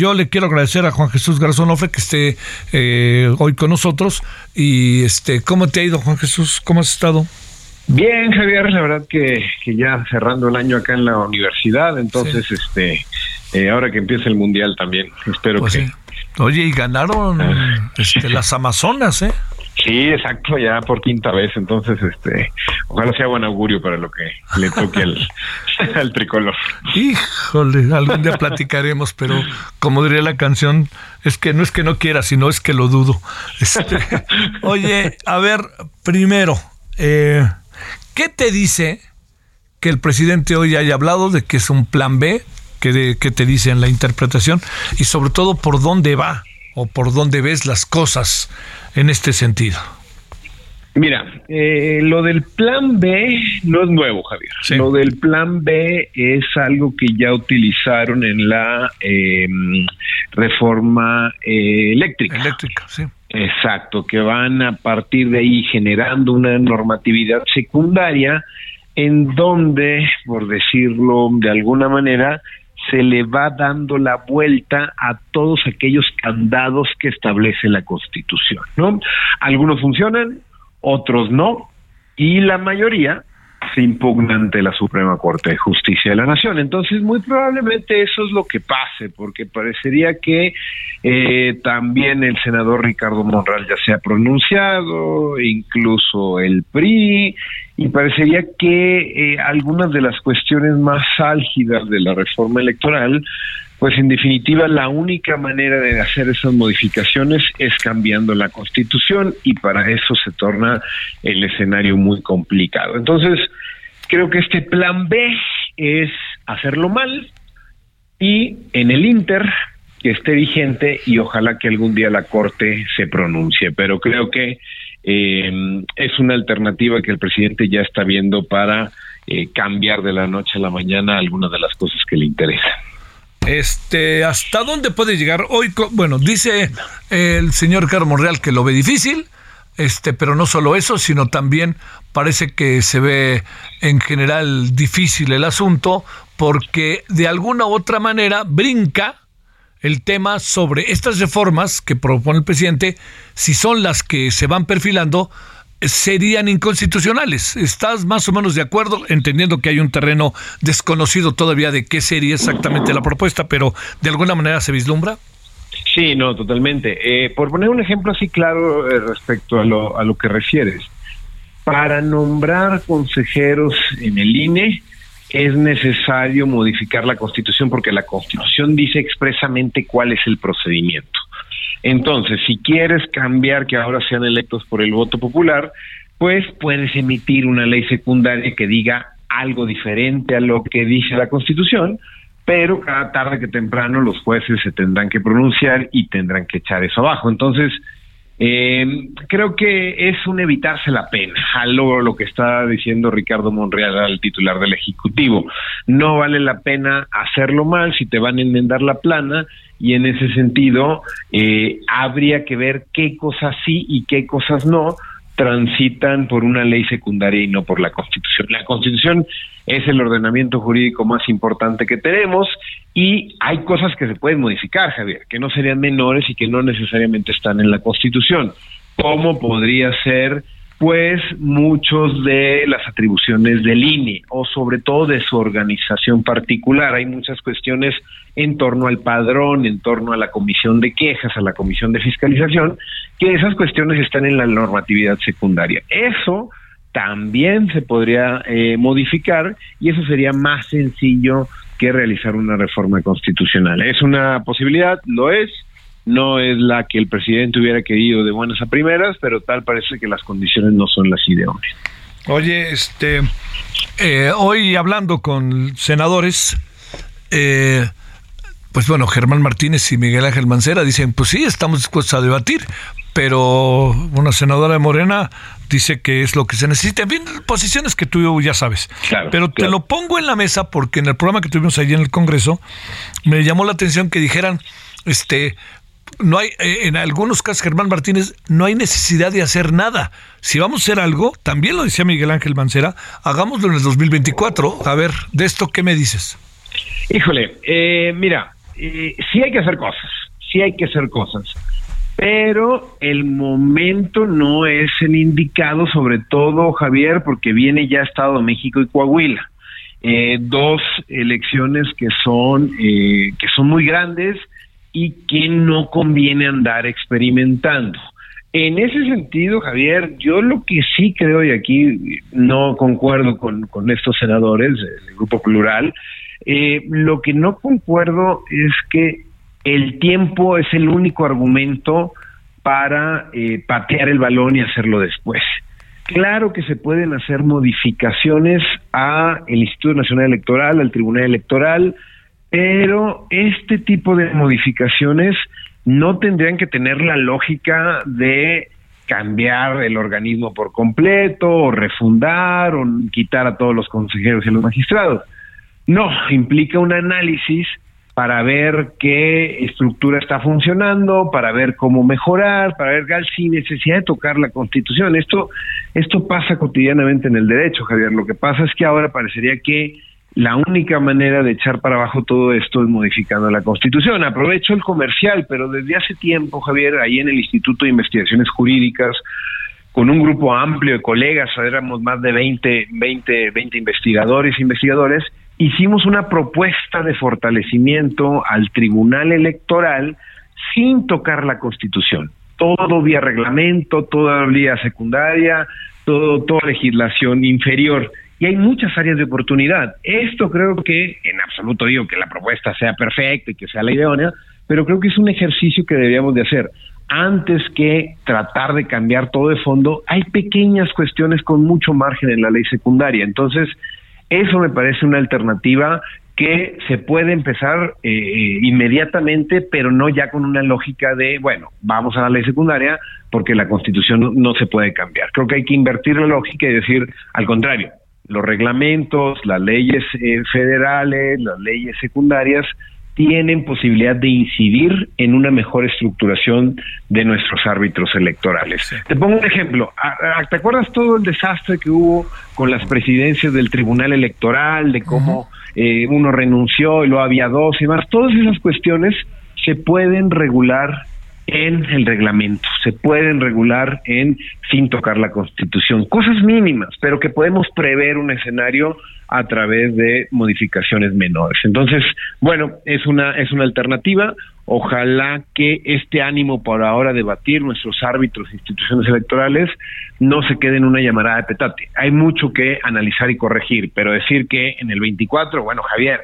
Yo le quiero agradecer a Juan Jesús Garzón Ofre que esté eh, hoy con nosotros. Y este, ¿cómo te ha ido, Juan Jesús? ¿Cómo has estado? Bien, Javier, la verdad que, que ya cerrando el año acá en la universidad, entonces, este, eh, ahora que empieza el mundial también, espero Pues que. sí. Oye, y ganaron este, las Amazonas, ¿eh? Sí, exacto, ya por quinta vez, entonces, este, ojalá sea buen augurio para lo que le toque al, al tricolor. Híjole, algún día platicaremos, pero como diría la canción, es que no es que no quiera, sino es que lo dudo. Este, oye, a ver, primero, eh, ¿qué te dice que el presidente hoy haya hablado de que es un plan B? ¿Qué, de- qué te dice en la interpretación? Y sobre todo, ¿por dónde va? ¿O por dónde ves las cosas en este sentido? Mira, eh, lo del plan B no es nuevo, Javier. Sí. Lo del plan B es algo que ya utilizaron en la eh, reforma eh, eléctrica. Eléctrica, sí. Exacto, que van a partir de ahí generando una normatividad secundaria en donde, por decirlo de alguna manera, se le va dando la vuelta a todos aquellos candados que establece la Constitución, ¿no? Algunos funcionan, otros no, y la mayoría se impugna ante la Suprema Corte de Justicia de la Nación. Entonces, muy probablemente eso es lo que pase, porque parecería que eh, también el senador Ricardo Monreal ya se ha pronunciado, incluso el PRI, y parecería que eh, algunas de las cuestiones más álgidas de la reforma electoral pues en definitiva la única manera de hacer esas modificaciones es cambiando la constitución y para eso se torna el escenario muy complicado. Entonces, creo que este plan B es hacerlo mal y en el Inter que esté vigente y ojalá que algún día la Corte se pronuncie, pero creo que eh, es una alternativa que el presidente ya está viendo para eh, cambiar de la noche a la mañana algunas de las cosas que le interesan. Este, ¿hasta dónde puede llegar hoy? Bueno, dice el señor Carlos Monreal que lo ve difícil, este, pero no solo eso, sino también parece que se ve en general difícil el asunto, porque de alguna u otra manera brinca el tema sobre estas reformas que propone el presidente, si son las que se van perfilando, serían inconstitucionales. ¿Estás más o menos de acuerdo? Entendiendo que hay un terreno desconocido todavía de qué sería exactamente la propuesta, pero de alguna manera se vislumbra. Sí, no, totalmente. Eh, por poner un ejemplo así claro eh, respecto a lo, a lo que refieres, para nombrar consejeros en el INE es necesario modificar la Constitución porque la Constitución dice expresamente cuál es el procedimiento. Entonces, si quieres cambiar que ahora sean electos por el voto popular, pues puedes emitir una ley secundaria que diga algo diferente a lo que dice la Constitución, pero cada tarde que temprano los jueces se tendrán que pronunciar y tendrán que echar eso abajo. Entonces, eh, creo que es un evitarse la pena, a lo, lo que está diciendo Ricardo Monreal al titular del Ejecutivo. No vale la pena hacerlo mal si te van a enmendar la plana y en ese sentido eh, habría que ver qué cosas sí y qué cosas no transitan por una ley secundaria y no por la Constitución. La Constitución es el ordenamiento jurídico más importante que tenemos y hay cosas que se pueden modificar, Javier, que no serían menores y que no necesariamente están en la Constitución, como podría ser pues muchos de las atribuciones del INE o sobre todo de su organización particular. Hay muchas cuestiones en torno al padrón, en torno a la comisión de quejas, a la comisión de fiscalización, que esas cuestiones están en la normatividad secundaria. Eso también se podría eh, modificar y eso sería más sencillo que realizar una reforma constitucional. Es una posibilidad, lo es, no es la que el presidente hubiera querido de buenas a primeras, pero tal parece que las condiciones no son las ideales. Oye, este, eh, hoy hablando con senadores, eh, pues bueno, Germán Martínez y Miguel Ángel Mancera dicen, pues sí, estamos dispuestos a debatir, pero una senadora de Morena dice que es lo que se necesita. En fin, posiciones que tú ya sabes. pero te lo pongo en la mesa porque en el programa que tuvimos allí en el Congreso me llamó la atención que dijeran, este, no hay, eh, en algunos casos, Germán Martínez, no hay necesidad de hacer nada. Si vamos a hacer algo, también lo decía Miguel Ángel Mancera, hagámoslo en el 2024. A ver, de esto, ¿qué me dices? Híjole, eh, mira, eh, sí hay que hacer cosas, sí hay que hacer cosas, pero el momento no es el indicado, sobre todo, Javier, porque viene ya Estado de México y Coahuila. dos elecciones que son que son muy grandes y que no conviene andar experimentando. En ese sentido, Javier, yo lo que sí creo, y aquí no concuerdo con, estos senadores del Grupo Plural, eh, lo que no concuerdo es que el tiempo es el único argumento para eh, patear el balón y hacerlo después. Claro que se pueden hacer modificaciones a el Instituto Nacional Electoral, al Tribunal Electoral, pero este tipo de modificaciones no tendrían que tener la lógica de cambiar el organismo por completo o refundar o quitar a todos los consejeros y los magistrados. No, implica un análisis para ver qué estructura está funcionando, para ver cómo mejorar, para ver sin necesidad de tocar la Constitución. Esto esto pasa cotidianamente en el derecho, Javier. Lo que pasa es que ahora parecería que la única manera de echar para abajo todo esto es modificando la Constitución. Aprovecho el comercial, pero desde hace tiempo, Javier, ahí en el Instituto de Investigaciones Jurídicas, con un grupo amplio de colegas, éramos más de 20, 20, 20 investigadores e investigadores, hicimos una propuesta de fortalecimiento al Tribunal Electoral sin tocar la Constitución. Todo vía reglamento, toda vía secundaria, todo, toda legislación inferior y hay muchas áreas de oportunidad. Esto creo que, en absoluto digo que la propuesta sea perfecta y que sea la idónea, pero creo que es un ejercicio que deberíamos de hacer. Antes que tratar de cambiar todo de fondo, hay pequeñas cuestiones con mucho margen en la ley secundaria. Entonces, eso me parece una alternativa que se puede empezar eh, inmediatamente, pero no ya con una lógica de, bueno, vamos a la ley secundaria porque la constitución no se puede cambiar. Creo que hay que invertir la lógica y decir, al contrario, los reglamentos, las leyes eh, federales, las leyes secundarias tienen posibilidad de incidir en una mejor estructuración de nuestros árbitros electorales. Te pongo un ejemplo. ¿Te acuerdas todo el desastre que hubo con las presidencias del Tribunal Electoral, de cómo eh, uno renunció y luego había dos y más? Todas esas cuestiones se pueden regular en el reglamento, se pueden regular en sin tocar la Constitución, cosas mínimas, pero que podemos prever un escenario a través de modificaciones menores. Entonces, bueno, es una es una alternativa. Ojalá que este ánimo por ahora debatir nuestros árbitros e instituciones electorales no se quede en una llamada de petate. Hay mucho que analizar y corregir, pero decir que en el 24, bueno, Javier,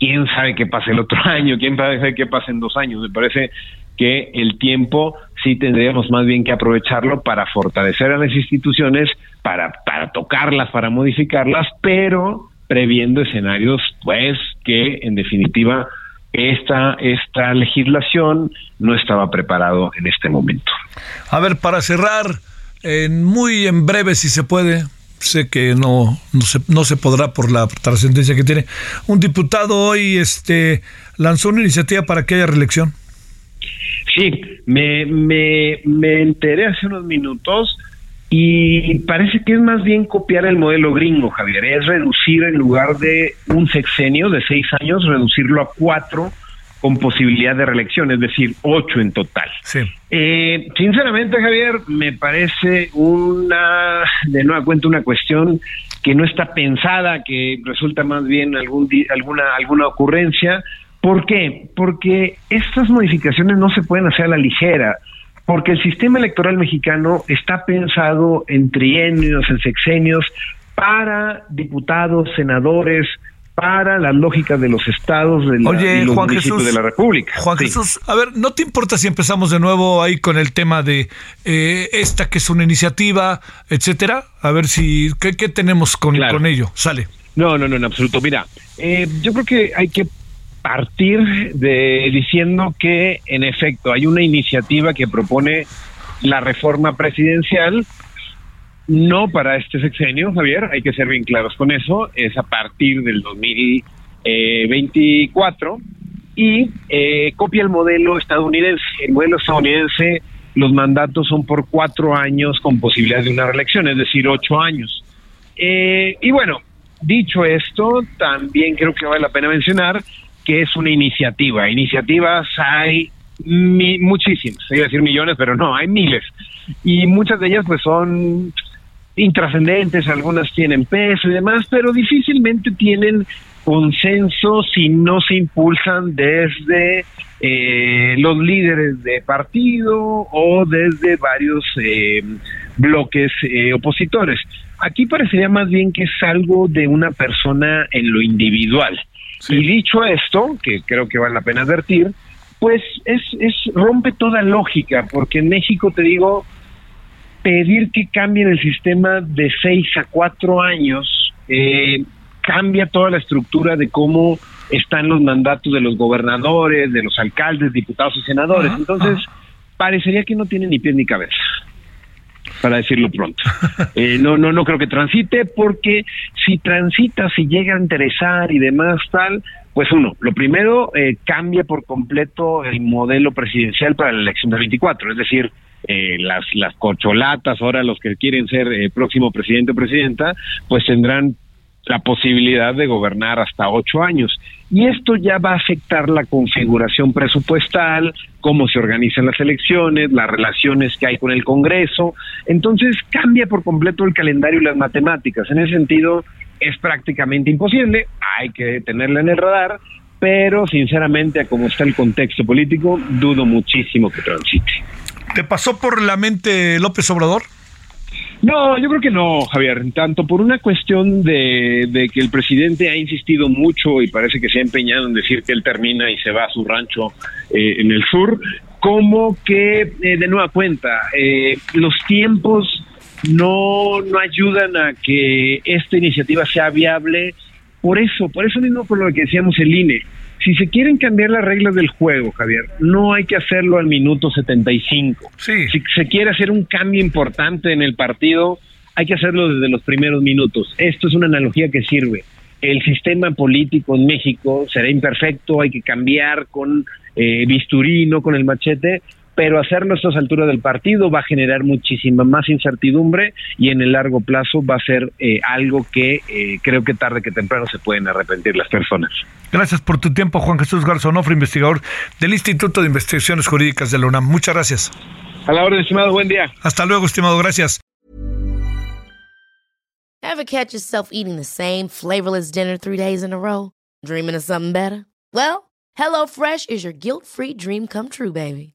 quién sabe qué pasa el otro año, quién sabe qué pasa en dos años. Me parece que el tiempo sí tendríamos más bien que aprovecharlo para fortalecer a las instituciones, para, para tocarlas, para modificarlas, pero previendo escenarios, pues, que en definitiva esta, esta legislación no estaba preparado en este momento. A ver, para cerrar, en muy en breve, si se puede, sé que no, no, se, no se podrá por la trascendencia que tiene. Un diputado hoy este, lanzó una iniciativa para que haya reelección. Sí, me, me, me enteré hace unos minutos y parece que es más bien copiar el modelo gringo, Javier. Es reducir en lugar de un sexenio de seis años, reducirlo a cuatro con posibilidad de reelección, es decir, ocho en total. Sí. Eh, sinceramente, Javier, me parece una, de nueva cuenta, una cuestión que no está pensada, que resulta más bien algún alguna alguna ocurrencia. ¿Por qué? Porque estas modificaciones no se pueden hacer a la ligera, porque el sistema electoral mexicano está pensado en trienios, en sexenios, para diputados, senadores, para las lógicas de los estados de la, Oye, y los Juan municipios Jesús, de la República. Juan Sí. Jesús, a ver, ¿no te importa si empezamos de nuevo ahí con el tema de eh, esta que es una iniciativa, etcétera? A ver si, ¿qué, qué tenemos con, Claro. con ello? Sale. No, no, no, en absoluto. Mira, eh, yo creo que hay que partir de diciendo que, en efecto, hay una iniciativa que propone la reforma presidencial, no para este sexenio, Javier, hay que ser bien claros con eso, es a partir del 2024 y eh, copia el modelo estadounidense. El modelo estadounidense, los mandatos son por cuatro años con posibilidad de una reelección, es decir, ocho años. Eh, y bueno, dicho esto, también creo que vale la pena mencionar que es una iniciativa. Iniciativas hay muchísimas, iba a decir millones, pero no, hay miles. Y muchas de ellas pues son intrascendentes, algunas tienen peso y demás, pero difícilmente tienen consenso si no se impulsan desde eh, los líderes de partido o desde varios eh, bloques eh, opositores. Aquí parecería más bien que es algo de una persona en lo individual. Sí. Y dicho esto, que creo que vale la pena advertir, pues es, es rompe toda lógica, porque en México te digo, pedir que cambien el sistema de seis a cuatro años eh, cambia toda la estructura de cómo están los mandatos de los gobernadores, de los alcaldes, diputados y senadores. Entonces, parecería que no tiene ni pies ni cabeza, para decirlo pronto. Eh, no, no, no creo que transite, porque si transita, si llega a interesar y demás tal, pues uno, lo primero, eh, cambia por completo el modelo presidencial para la elección del 24, es decir, eh, las, las corcholatas, ahora los que quieren ser eh, próximo presidente o presidenta, pues tendrán la posibilidad de gobernar hasta ocho años. Y esto ya va a afectar la configuración presupuestal, cómo se organizan las elecciones, las relaciones que hay con el Congreso. Entonces cambia por completo el calendario y las matemáticas. En ese sentido, es prácticamente imposible, hay que tenerla en el radar, pero sinceramente, a como está el contexto político, dudo muchísimo que transite. ¿Te pasó por la mente López Obrador? No, yo creo que no, Javier. Tanto por una cuestión de, que el presidente ha insistido mucho y parece que se ha empeñado en decir que él termina y se va a su rancho eh, en el sur, como que, eh, de nueva cuenta, eh, los tiempos no, no ayudan a que esta iniciativa sea viable. Por eso, por eso mismo, por lo que decíamos el INE. Si se quieren cambiar las reglas del juego, Javier, no hay que hacerlo al minuto 75 Sí. si se quiere hacer un cambio importante en el partido, hay que hacerlo desde los primeros minutos. Esto es una analogía que sirve. El sistema político en México será imperfecto, hay que cambiar con eh, bisturí, no con el machete, pero hacerlo a estas alturas del partido va a generar muchísima más incertidumbre y en el largo plazo va a ser eh, algo que eh, creo que tarde que temprano se pueden arrepentir las personas. Gracias por tu tiempo, Juan Jesús Garzonofre, investigador del Instituto de Investigaciones Jurídicas de la UNAM. Muchas gracias. A la orden, estimado, buen día. Hasta luego, estimado. Gracias. Ever catch yourself eating the same flavorless dinner three days in a row? Dreaming of something better? Well, HelloFresh is your guilt free dream come true, baby.